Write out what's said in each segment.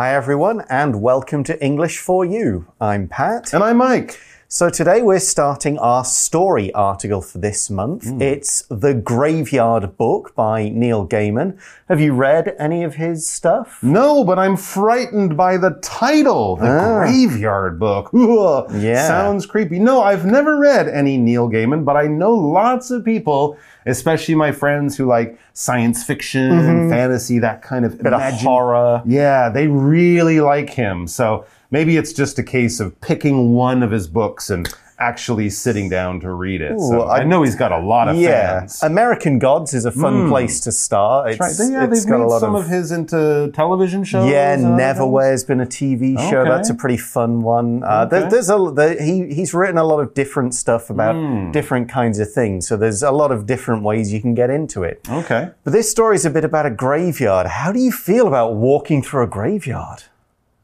Hi, everyone, and welcome to English for You. I'm Pat. And I'm Mike. So, today we're starting our story article for this month. Hmm. It's The Graveyard Book by Neil Gaiman. Have you read any of his stuff? No, but I'm frightened by the title, The ah. Graveyard Book. Yeah. Sounds creepy. No, I've never read any Neil Gaiman, but I know lots of people, especially my friends who like science fiction, and fantasy, that kind of Bit of horror. Yeah, they really like him. So maybe it's just a case of picking one of his books and actually sitting down to read it. so I- I, know he's got a lot of Yeah. fans. American Gods is a fun place to start. It's, Right. Yeah, it's they've got a made lot some of of, his into television shows. Yeah, things. Neverwhere's been a TV show. Okay. That's a pretty fun one. Uh, there- there's a there, he he's written a lot of different stuff about Hmm. different kinds of things. So there's a lot of different ways you can get into it. Okay. But this story is a bit about a graveyard. How do you feel about walking through a graveyard?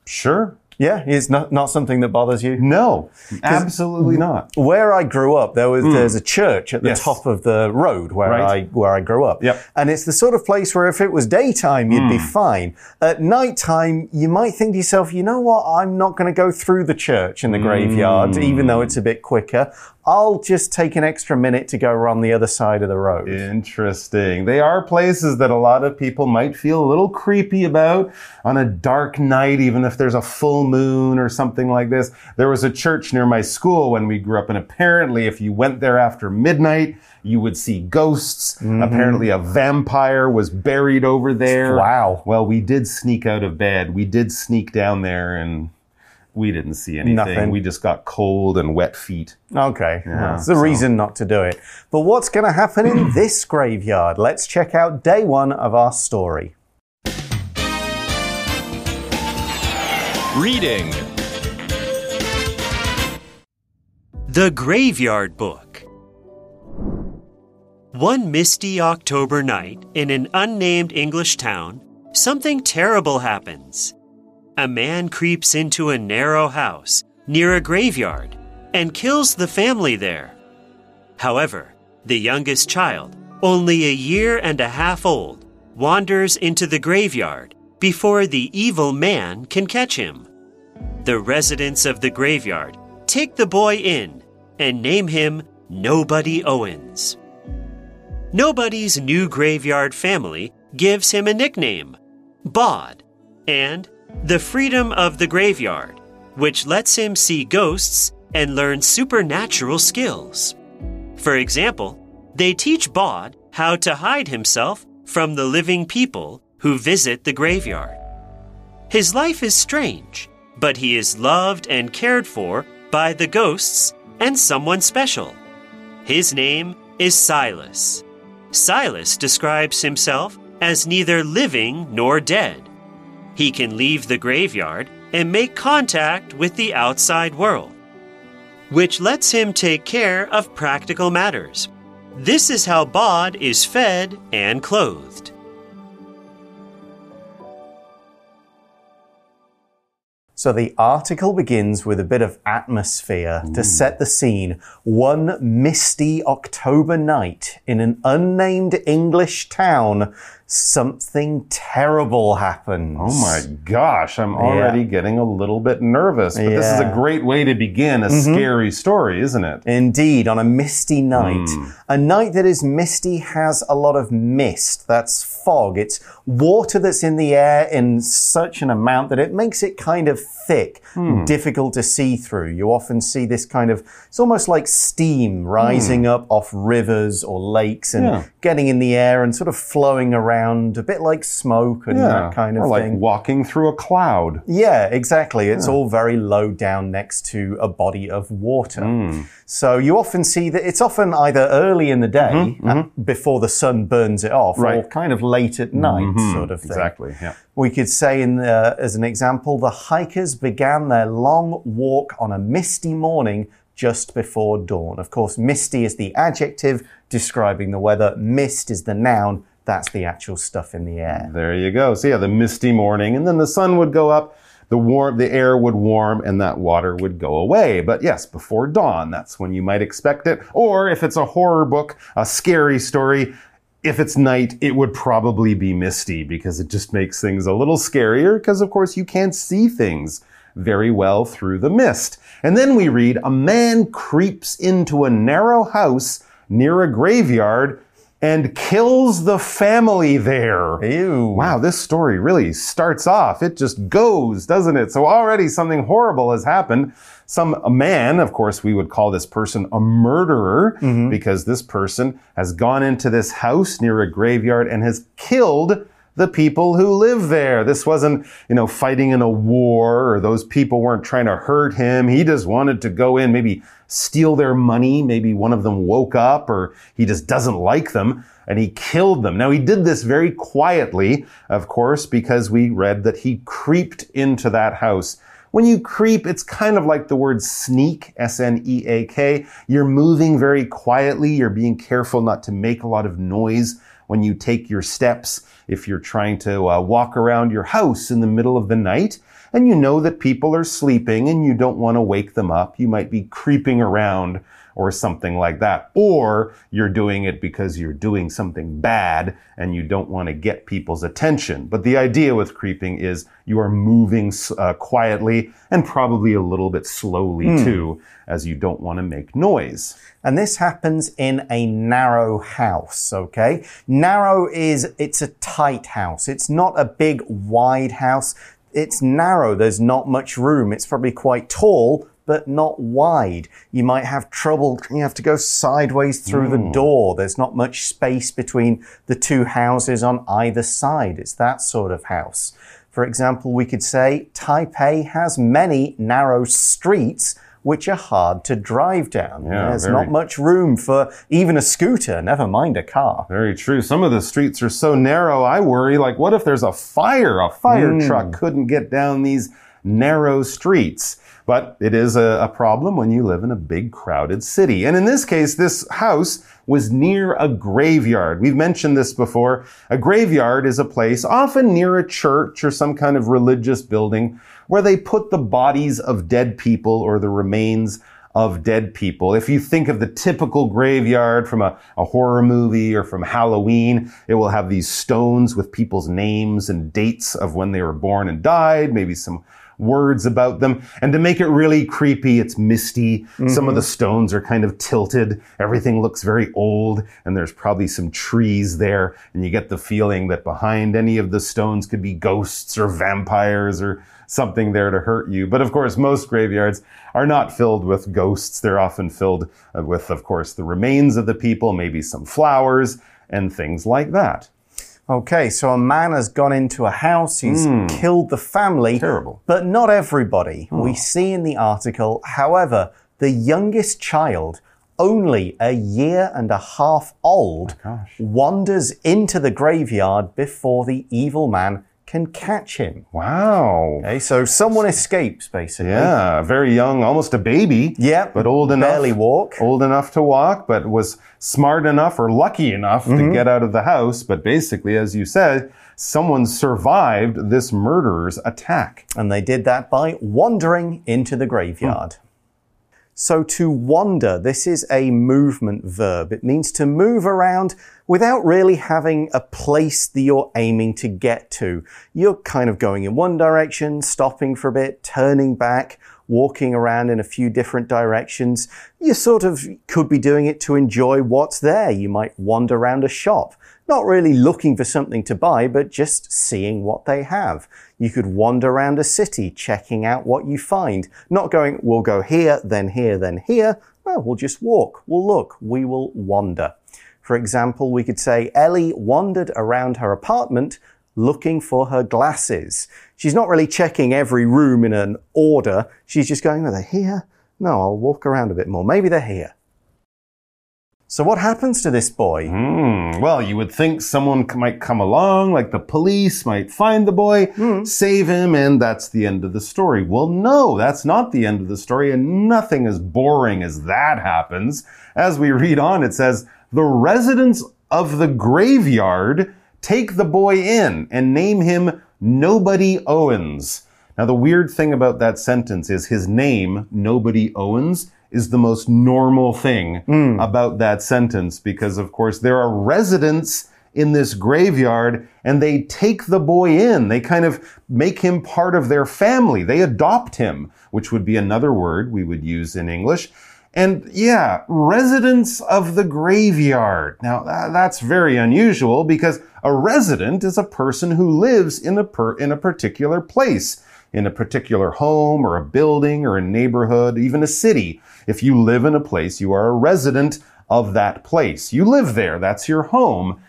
Sure. Yeah, it's not not something that bothers you. No, absolutely not. Where I grew up, there was there's a church at the Hmm. Yes. top of the road where Right. I where I grew up. Yep. And it's the sort of place where if it was daytime, you'd Hmm. be fine. At nighttime, you might think to yourself, you know what, I'm not going to go through the church in the graveyard, even though it's a bit quicker. I'll just take an extra minute to go around the other side of the road. Interesting. They are places that a lot of people might feel a little creepy about on a dark night, even if there's a full moon or something like this. There was a church near my school when we grew up, and apparently, if you went there after midnight, you would see ghosts. Mm-hmm. Apparently, a vampire was buried over there. Wow. Well, we did sneak out of bed. We did sneak down there and we didn't see anything. Nothing. We just got cold and wet feet. Okay, that's the reason not to do it. But what's going to happen in this graveyard? Let's check out day one of our story. Reading The Graveyard Book. One misty October night in an unnamed English town, something terrible happens. A man creeps into a narrow house near a graveyard and kills the family there. However, the youngest child, only a year and a half old, wanders into the graveyard before the evil man can catch him. The residents of the graveyard take the boy in and name him Nobody Owens. Nobody's new graveyard family gives him a nickname, Bod, and the freedom of the graveyard, which lets him see ghosts and learn supernatural skills. For example, they teach Bod how to hide himself from the living people who visit the graveyard. His life is strange, but he is loved and cared for by the ghosts and someone special. His name is Silas. Silas describes himself as neither living nor dead. He can leave the graveyard and make contact with the outside world, which lets him take care of practical matters. This is how Bod is fed and clothed. So the article begins with a bit of atmosphere to mm. set the scene. One misty October night in an unnamed English town, something terrible happens. Oh my gosh, I'm already getting a little bit nervous. But this is a great way to begin a mm-hmm. scary story, isn't it? Indeed, on a misty night. Hmm. A night that is misty has a lot of mist. That's fog. It's water that's in the air in such an amount that it makes it kind of thick, hmm. difficult to see through. You often see this kind of, it's almost like steam rising hmm. up off rivers or lakes and Yeah. getting in the air and sort of flowing around, a bit like smoke and that kind of or like thing. walking through a cloud. Yeah, exactly. It's all very low down next to a body of water. So you often see that it's often either early in the day uh, before the sun burns it off or Right. kind of late at night sort of thing. Exactly. Yeah. We could say, in uh, as an example, the hikers began their long walk on a misty morning just before dawn. Of course, misty is the adjective describing the weather, mist is the noun. That's the actual stuff in the air. There you go. So yeah, the misty morning, and then the sun would go up, the warm, the air would warm, and that water would go away. But yes, before dawn, that's when you might expect it. Or if it's a horror book, a scary story, if it's night, it would probably be misty because it just makes things a little scarier because, of course, you can't see things very well through the mist. And then we read, a man creeps into a narrow house near a graveyard and kills the family there. Ew. Wow, this story really starts off. It just goes, doesn't it? So already something horrible has happened. Some a man, of course, we would call this person a murderer mm-hmm. because this person has gone into this house near a graveyard and has killed the people who live there. This wasn't, you know, fighting in a war or those people weren't trying to hurt him. He just wanted to go in, maybe steal their money. Maybe one of them woke up or he just doesn't like them and he killed them. Now he did this very quietly, of course, because we read that he creeped into that house. When you creep, it's kind of like the word sneak, S-N-E-A-K. You're moving very quietly. You're being careful not to make a lot of noise when you take your steps. If you're trying to uh, walk around your house in the middle of the night and you know that people are sleeping and you don't want to wake them up, you might be creeping around or something like that. Or you're doing it because you're doing something bad and you don't want to get people's attention. But the idea with creeping is you are moving uh, quietly and probably a little bit slowly too, as you don't want to make noise. And this happens in a narrow house, okay? Narrow is, it's a tight house. It's not a big, wide house. It's narrow. There's not much room. It's probably quite tall, but not wide. You might have trouble. You have to go sideways through the hmm. door. There's not much space between the two houses on either side. It's that sort of house. For example, we could say Taipei has many narrow streets which are hard to drive down. Yeah, There's very- not much room for even a scooter, never mind a car. Very true. Some of the streets are so narrow, I worry, like, what if there's a fire? A fire hmm. truck couldn't get down these narrow streets. But it is a, a problem when you live in a big crowded city. And in this case, this house was near a graveyard. We've mentioned this before. A graveyard is a place, often near a church or some kind of religious building, where they put the bodies of dead people or the remains of dead people. If you think of the typical graveyard from a, a horror movie or from Halloween, it will have these stones with people's names and dates of when they were born and died, maybe some words about them. And to make it really creepy, it's misty. Some of the stones are kind of tilted. Everything looks very old and there's probably some trees there. And you get the feeling that behind any of the stones could be ghosts or vampires or something there to hurt you. But of course, most graveyards are not filled with ghosts. They're often filled uh, with, of course, the remains of the people, maybe some flowers and things like that. Okay, so a man has gone into a house, he's hmm. killed the family. Terrible. But not everybody. Hmm. We see in the article, however, the youngest child, only a year and a half old, wanders into the graveyard before the evil man can catch him. Wow. Okay, so someone escapes, basically. Yeah, very young, almost a baby. Yeah, but old enough. barely walk. Old enough to walk, but was smart enough or lucky enough Mm-hmm. to get out of the house. But basically, as you said, someone survived this murderer's attack. And they did that by wandering into the graveyard. So to wander, this is a movement verb. It means to move around without really having a place that you're aiming to get to. You're kind of going in one direction, stopping for a bit, turning back, walking around in a few different directions. You sort of could be doing it to enjoy what's there. You might wander around a shop, not really looking for something to buy, but just seeing what they have. You could wander around a city, checking out what you find, not going, we'll go here, then here, then here. No, we'll just walk, we'll look, we will wander. For example, we could say Ellie wandered around her apartment looking for her glasses. She's not really checking every room in an order. She's just going, are they here? No, I'll walk around a bit more. Maybe they're here. So what happens to this boy? Hmm. Well, you would think someone might come along, like the police might find the boy, save him, and that's the end of the story. Well, no, that's not the end of the story, and nothing as boring as that happens. As we read on, it says, the residents of the graveyard take the boy in and name him Nobody Owens. Now, the weird thing about that sentence is his name, Nobody Owens, is the most normal thing hmm. about that sentence because, of course, there are residents in this graveyard and they take the boy in. They kind of make him part of their family. They adopt him, which would be another word we would use in English. And yeah, residents of the graveyard. Now, that's very unusual because a resident is a person who lives in a, per, in a particular place, in a particular home or a building or a neighborhood, even a city. If you live in a place, you are a resident of that place. You live there. That's your home.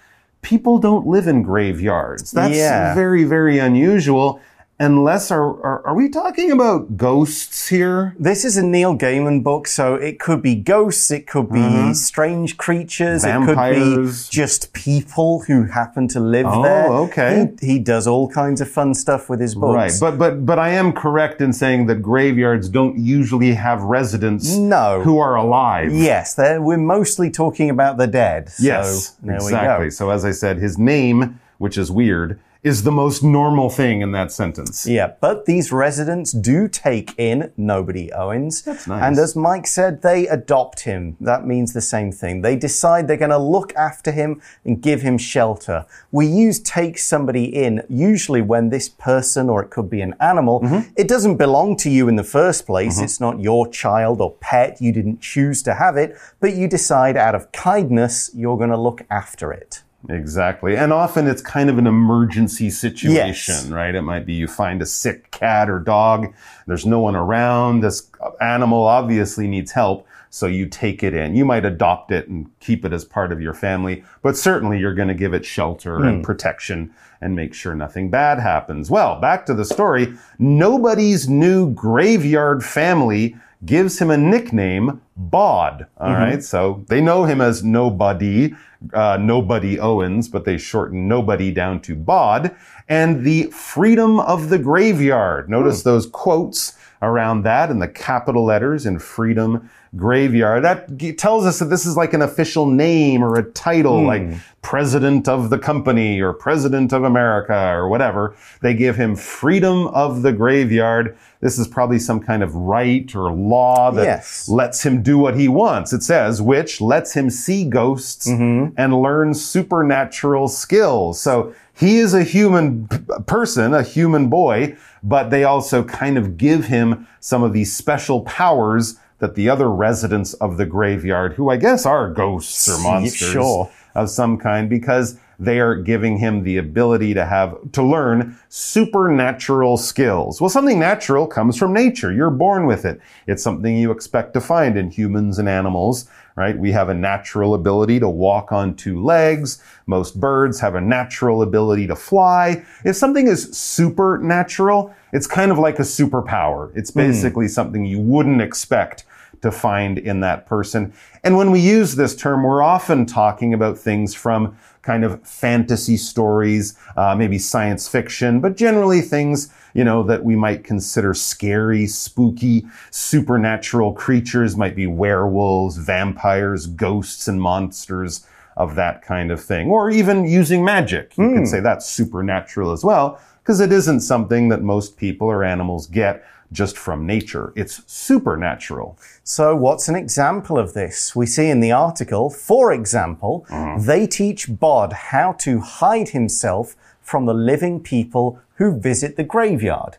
People don't live in graveyards. That's Yeah. very, very unusual. Unless, are, are, are we talking about ghosts here? This is a Neil Gaiman book, so it could be ghosts, it could be strange creatures, it could Mm-hmm. Vampires. be just people who happen to live Oh, there. Oh, okay. He, he does all kinds of fun stuff with his books. Right, but but but I am correct in saying that graveyards don't usually have residents No. who are alive. yes, we're mostly talking about the dead. So Yes, there exactly. So as I said, his name, which is weird, is the most normal thing in that sentence. Yeah, but these residents do take in nobody Owens. That's nice. And as Mike said, they adopt him. That means the same thing. They decide they're going to look after him and give him shelter. We use take somebody in usually when this person or it could be an animal, Mm-hmm. it doesn't belong to you in the first place. It's not your child or pet. You didn't choose to have it, but you decide out of kindness you're going to look after it. Exactly. And often it's kind of an emergency situation, Yes. right? It might be you find a sick cat or dog, there's no one around, this animal obviously needs help, so you take it in. You might adopt it and keep it as part of your family, but certainly you're going to give it shelter and hmm. protection and make sure nothing bad happens. Well, back to the story. Nobody's new graveyard family gives him a nickname, Bod. All right, so they know him as Nobody, uh, Nobody Owens, but they shorten Nobody down to Bod. And the freedom of the graveyard. Notice those quotes around that in the capital letters in freedom graveyard. That tells us that this is like an official name or a title, hmm. like president of the company or president of America or whatever. They give him freedom of the graveyard. This is probably some kind of right or law that Yes. lets him do what he wants. It says, which lets him see ghosts mm-hmm. and learn supernatural skills. So he is a human person, a human boy, but they also kind of give him some of these special powers that the other residents of the graveyard, who I guess are ghosts or monsters sure. of some kind, because they are giving him the ability to have, to learn supernatural skills. Well, something natural comes from nature. You're born with it. It's something you expect to find in humans and animals, right? We have a natural ability to walk on two legs. Most birds have a natural ability to fly. If something is supernatural, it's kind of like a superpower. It's basically something you wouldn't expect to find in that person. And when we use this term, we're often talking about things from kind of fantasy stories, uh, maybe science fiction, but generally things, you know, that we might consider scary, spooky, supernatural creatures, might be werewolves, vampires, ghosts, and monsters of that kind of thing. Or even using magic. You can hmm. say that's supernatural as well, because it isn't something that most people or animals get just from nature. It's supernatural. So, what's an example of this? We see in the article, for example, uh-huh. they teach Bod how to hide himself from the living people who visit the graveyard.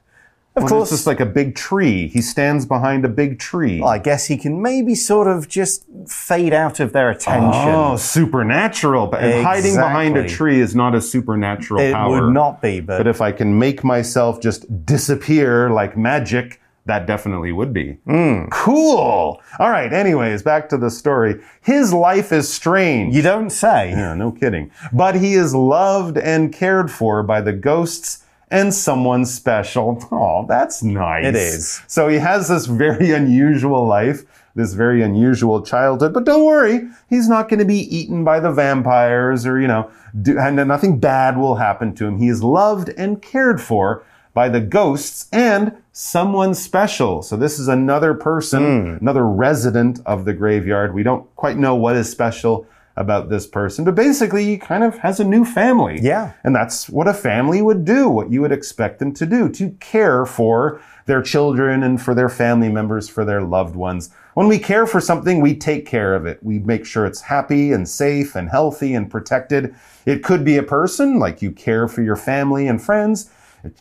Of Well, course, it's just like a big tree. He stands behind a big tree. I guess he can maybe sort of just fade out of their attention. Oh, supernatural. But and hiding behind a tree is not a supernatural it power. It would not be, but, But if I can make myself just disappear like magic, that definitely would be. Hmm. Cool. All right. Anyways, back to the story. His life is strange. you don't say. Yeah, no kidding. But he is loved and cared for by the ghosts and someone special. Oh, that's nice. It is. So he has this very unusual life, this very unusual childhood. But don't worry, he's not going to be eaten by the vampires or, you know, do, and nothing bad will happen to him. He is loved and cared for by the ghosts and someone special. So this is another person, hmm. another resident of the graveyard. We don't quite know what is special about this person, but basically he kind of has a new family. Yeah. And that's what a family would do, what you would expect them to do, to care for their children and for their family members, for their loved ones. When we care for something, we take care of it. We make sure it's happy and safe and healthy and protected. It could be a person, like you care for your family and friends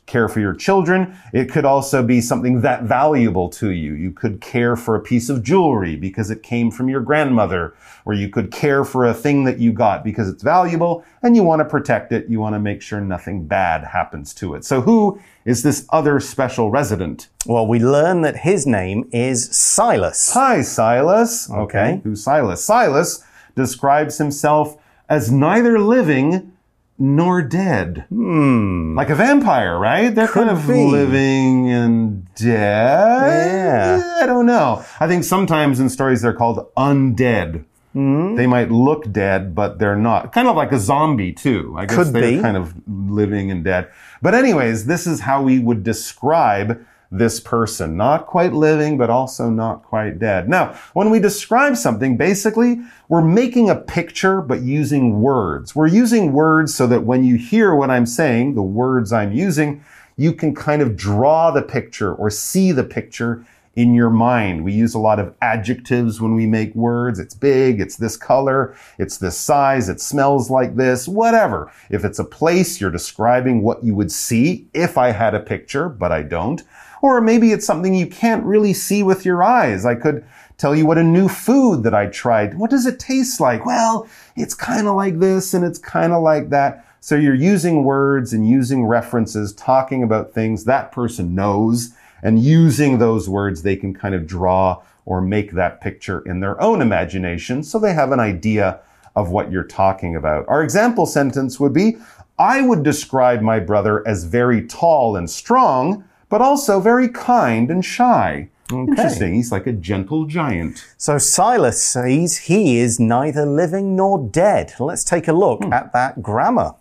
care for your children. It could also be something that valuable to you. You could care for a piece of jewelry because it came from your grandmother, or you could care for a thing that you got because it's valuable and you want to protect it. You want to make sure nothing bad happens to it. So who is this other special resident? Well, we learn that his name is Silas. Hi, Silas. Okay. Who's Silas? Silas describes himself as neither living nor dead. Hmm. Like a vampire, right? They're Could kind of be. living and dead. Yeah. I don't know. I think sometimes in stories they're called undead. Hmm. They might look dead, but they're not. Kind of like a zombie, too. I guess Could they're be. kind of living and dead. But, anyways, this is how we would describe this person. Not quite living, but also not quite dead. Now, when we describe something, basically, we're making a picture, but using words. We're using words so that when you hear what I'm saying, the words I'm using, you can kind of draw the picture or see the picture in your mind. We use a lot of adjectives when we make words. It's big, it's this color, it's this size, it smells like this, whatever. If it's a place, you're describing what you would see if I had a picture, but I don't. Or maybe it's something you can't really see with your eyes. I could tell you what a new food that I tried. What does it taste like? Well, it's kind of like this and it's kind of like that. So you're using words and using references, talking about things that person knows and using those words, they can kind of draw or make that picture in their own imagination so they have an idea of what you're talking about. Our example sentence would be, I would describe my brother as very tall and strong, but also very kind and shy. Interesting. He's like a gentle giant. So Silas says he is neither living nor dead. Let's take a look hmm. at that grammar.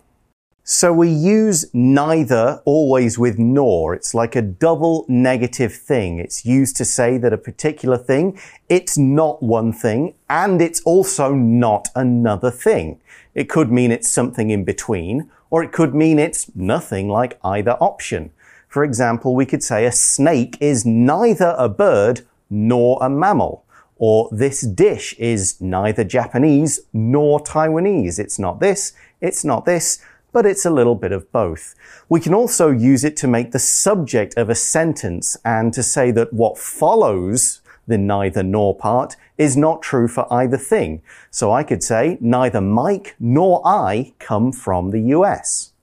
So we use neither always with nor. It's like a double negative thing. It's used to say that a particular thing, it's not one thing and it's also not another thing. It could mean it's something in between or it could mean it's nothing like either option. For example, we could say a snake is neither a bird nor a mammal. Or this dish is neither Japanese nor Taiwanese. It's not this, it's not this, but it's a little bit of both. We can also use it to make the subject of a sentence and to say that what follows the neither nor part is not true for either thing. So I could say neither Mike nor I come from the US.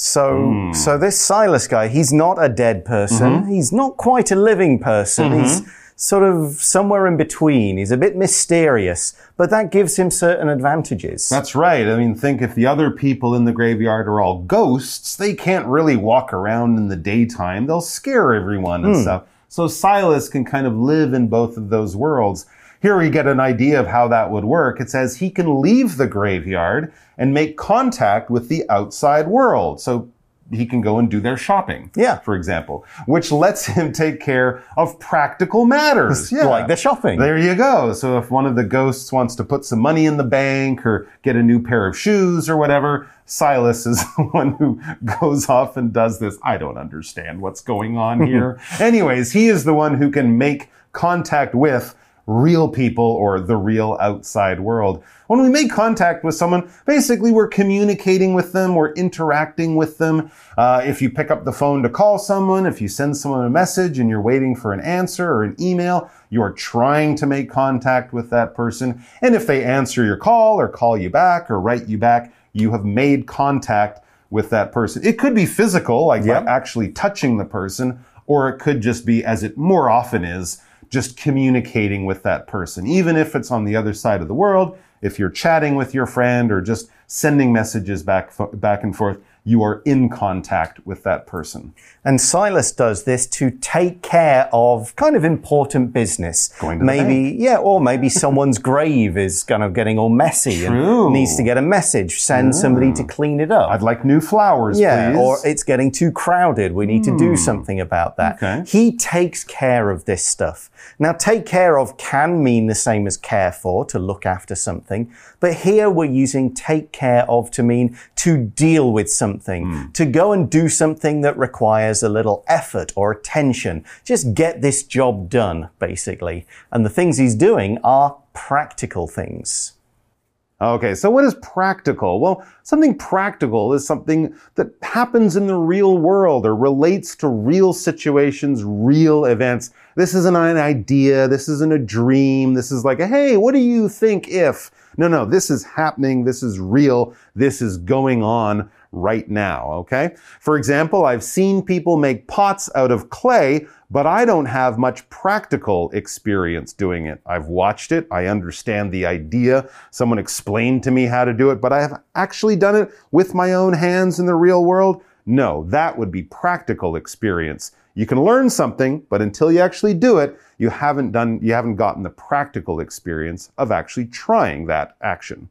So, hmm. so this Silas guy, he's not a dead person. Mm-hmm. He's not quite a living person. He's mm-hmm. sort of somewhere in between. He's a bit mysterious, but that gives him certain advantages. That's right. I mean, think if the other people in the graveyard are all ghosts, they can't really walk around in the daytime. They'll scare everyone and hmm. stuff. So Silas can kind of live in both of those worlds. Here we get an idea of how that would work. It says he can leave the graveyard and make contact with the outside world. So he can go and do their shopping. Yeah. For example, which lets him take care of practical matters. Yeah. Like the shopping. There you go. So if one of the ghosts wants to put some money in the bank or get a new pair of shoes or whatever, Silas is the one who goes off and does this. I don't understand what's going on here. Anyways, he is the one who can make contact with real people or the real outside world. When we make contact with someone, basically we're communicating with them, we're interacting with them. Uh, if you pick up the phone to call someone, if you send someone a message and you're waiting for an answer or an email, you're trying to make contact with that person. And if they answer your call or call you back or write you back, you have made contact with that person. It could be physical, like by actually touching the person, or it could just be, as it more often is, just communicating with that person. Even if it's on the other side of the world, if you're chatting with your friend or just sending messages back, back and forth, you are in contact with that person. And Silas does this to take care of kind of important business. Going to the maybe, yeah, or maybe someone's grave is kind of getting all messy True. and needs to get a message. Send somebody to clean it up. I'd like new flowers, yeah, please. or it's getting too crowded. We need to do hmm. something about that. Okay. He takes care of this stuff. Now, take care of can mean the same as care for, to look after something. But here we're using take care of to mean to deal with something, hmm. to go and do something that requires a little effort or attention. Just get this job done, basically. And the things he's doing are practical things. Okay, so what is practical? Well, something practical is something that happens in the real world or relates to real situations, real events. This isn't an idea. This isn't a dream. This is like, a, hey, what do you think if? No, no, this is happening. This is real. This is going on right now. Okay. For example, I've seen people make pots out of clay, but I don't have much practical experience doing it. I've watched it. I understand the idea. Someone explained to me how to do it, but I have actually done it with my own hands in the real world. No, that would be practical experience. You can learn something, but until you actually do it, you haven't done, you haven't gotten the practical experience of actually trying that action.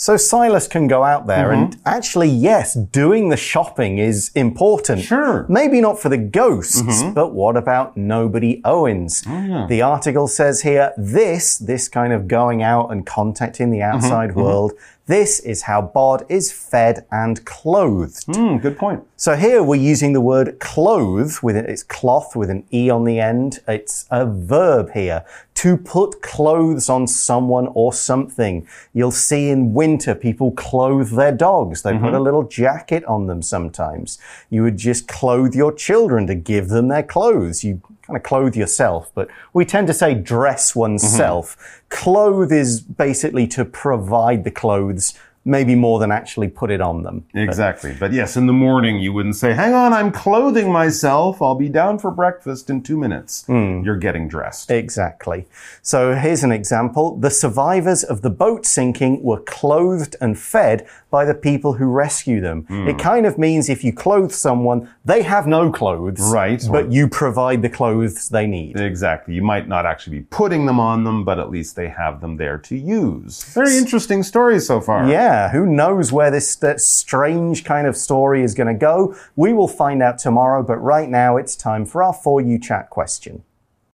So Silas can go out there and mm-hmm. actually, yes, doing the shopping is important. Sure. Maybe not for the ghosts, mm-hmm. but what about nobody Owens? Oh, the article says here, this, this kind of going out and contacting the mm-hmm. outside world, this is how Bod is fed and clothed. Hmm, good point. So here we're using the word clothe with. It's cloth with an E on the end. It's a verb here. To put clothes on someone or something. You'll see in winter people clothe their dogs. They put a little jacket on them sometimes. You would just clothe your children to give them their clothes. You kind of clothe yourself, but we tend to say dress oneself. Mm-hmm. Clothe is basically to provide the clothes, maybe more than actually put it on them. Exactly. But yes, in the morning, you wouldn't say, hang on, I'm clothing myself. I'll be down for breakfast in two minutes. Mm. You're getting dressed. Exactly. So here's an example. The survivors of the boat sinking were clothed and fed by the people who rescue them. It hmm. kind of means if you clothe someone, they have no clothes. Right. But you provide the clothes they need. Exactly. You might not actually be putting them on them, but at least they have them there to use. Very interesting story so far. Yeah, who knows where this that strange kind of story is going to go? We will find out tomorrow, but right now it's time for our For You Chat question.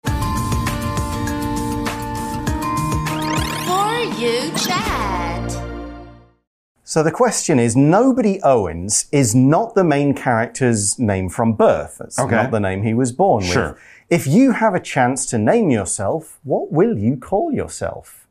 For you chat. So the question is Nobody Owens is not the main character's name from birth. That's Okay. not the name he was born Sure. with. If you have a chance to name yourself, what will you call yourself?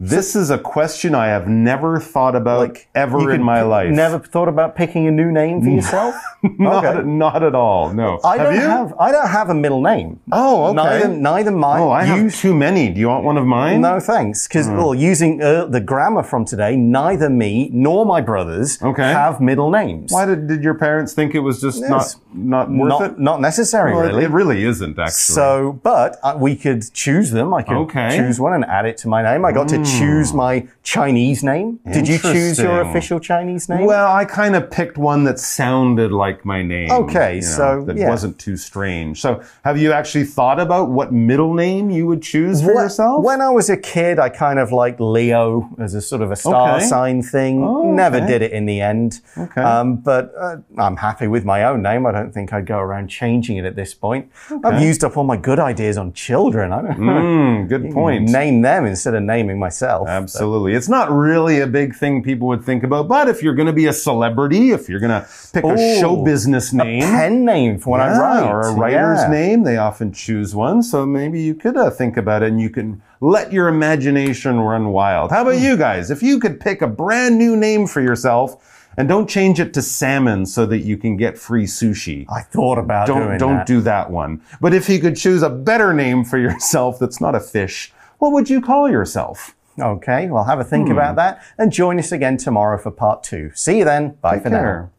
This is a question I have never thought about ever in my life. Never thought about picking a new name for yourself? Not, Okay. not at all. No. I have don't you? have I don't have a middle name. Oh, okay. Neither neither mine. oh, I have too many. Do you want one of mine? No, thanks. Because well, using uh, the grammar from today, neither me nor my brothers Okay. have middle names. Why did, did your parents think it was just Yes. not not worth not, it? not necessary, Well, it- really. It really isn't actually. So, but uh, we could choose them. I could Okay. choose one and add it to my name. I got to choose my Chinese name. Did you choose your Interesting. official Chinese name? Well, I kind of picked one that sounded like my name. Okay, you know, so, that yeah. wasn't too strange. So, have you actually thought about what middle name you would choose for yourself? When I was a kid, I kind of liked Leo as a sort of a star Okay. sign thing. Oh, Never okay. did it in the end. Okay. Um, but uh, I'm happy with my own name. I don't think I'd go around changing it at this point. I've used up all my good ideas on children. I don't Hmm, good point. name them instead of naming myself. Absolutely. It's not really a big thing people would think about, but if you're going to be a celebrity, if you're going to pick a show business name, Pen name for when I write. or a writer's Yeah. name, they often choose one. So maybe you could uh, think about it and you can let your imagination run wild. How Hmm. about you guys? If you could pick a brand new name for yourself and don't change it to salmon so that you can get free sushi. I thought about Don't doing don't that. do that one. But if you could choose a better name for yourself that's not a fish, what would you call yourself? Okay, well, have a think Hmm. about that and join us again tomorrow for part two. See you then. Bye Take for now.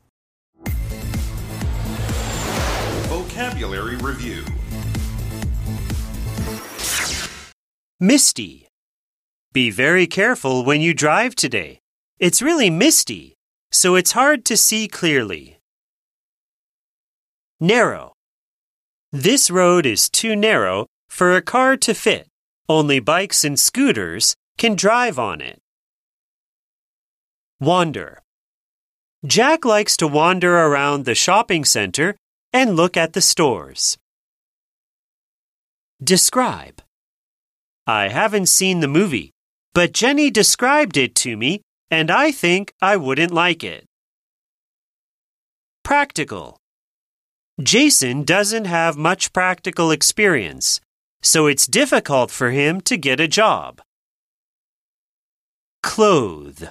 Vocabulary Review Misty. Be very careful when you drive today. It's really misty. so it's hard to see clearly. Narrow. This road is too narrow for a car to fit. Only bikes and scooters can drive on it. Wander. Jack likes to wander around the shopping center and look at the stores. Describe. I haven't seen the movie, but Jenny described it to me, and I think I wouldn't like it. Practical. Jason doesn't have much practical experience, so it's difficult for him to get a job. Clothe.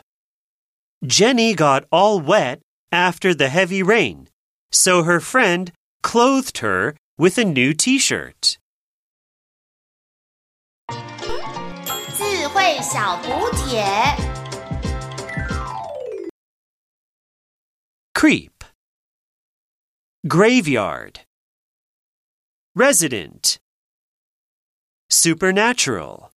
Jenny got all wet after the heavy rain, so her friend clothed her with a new t shirt. Creep. Graveyard. Resident. Supernatural.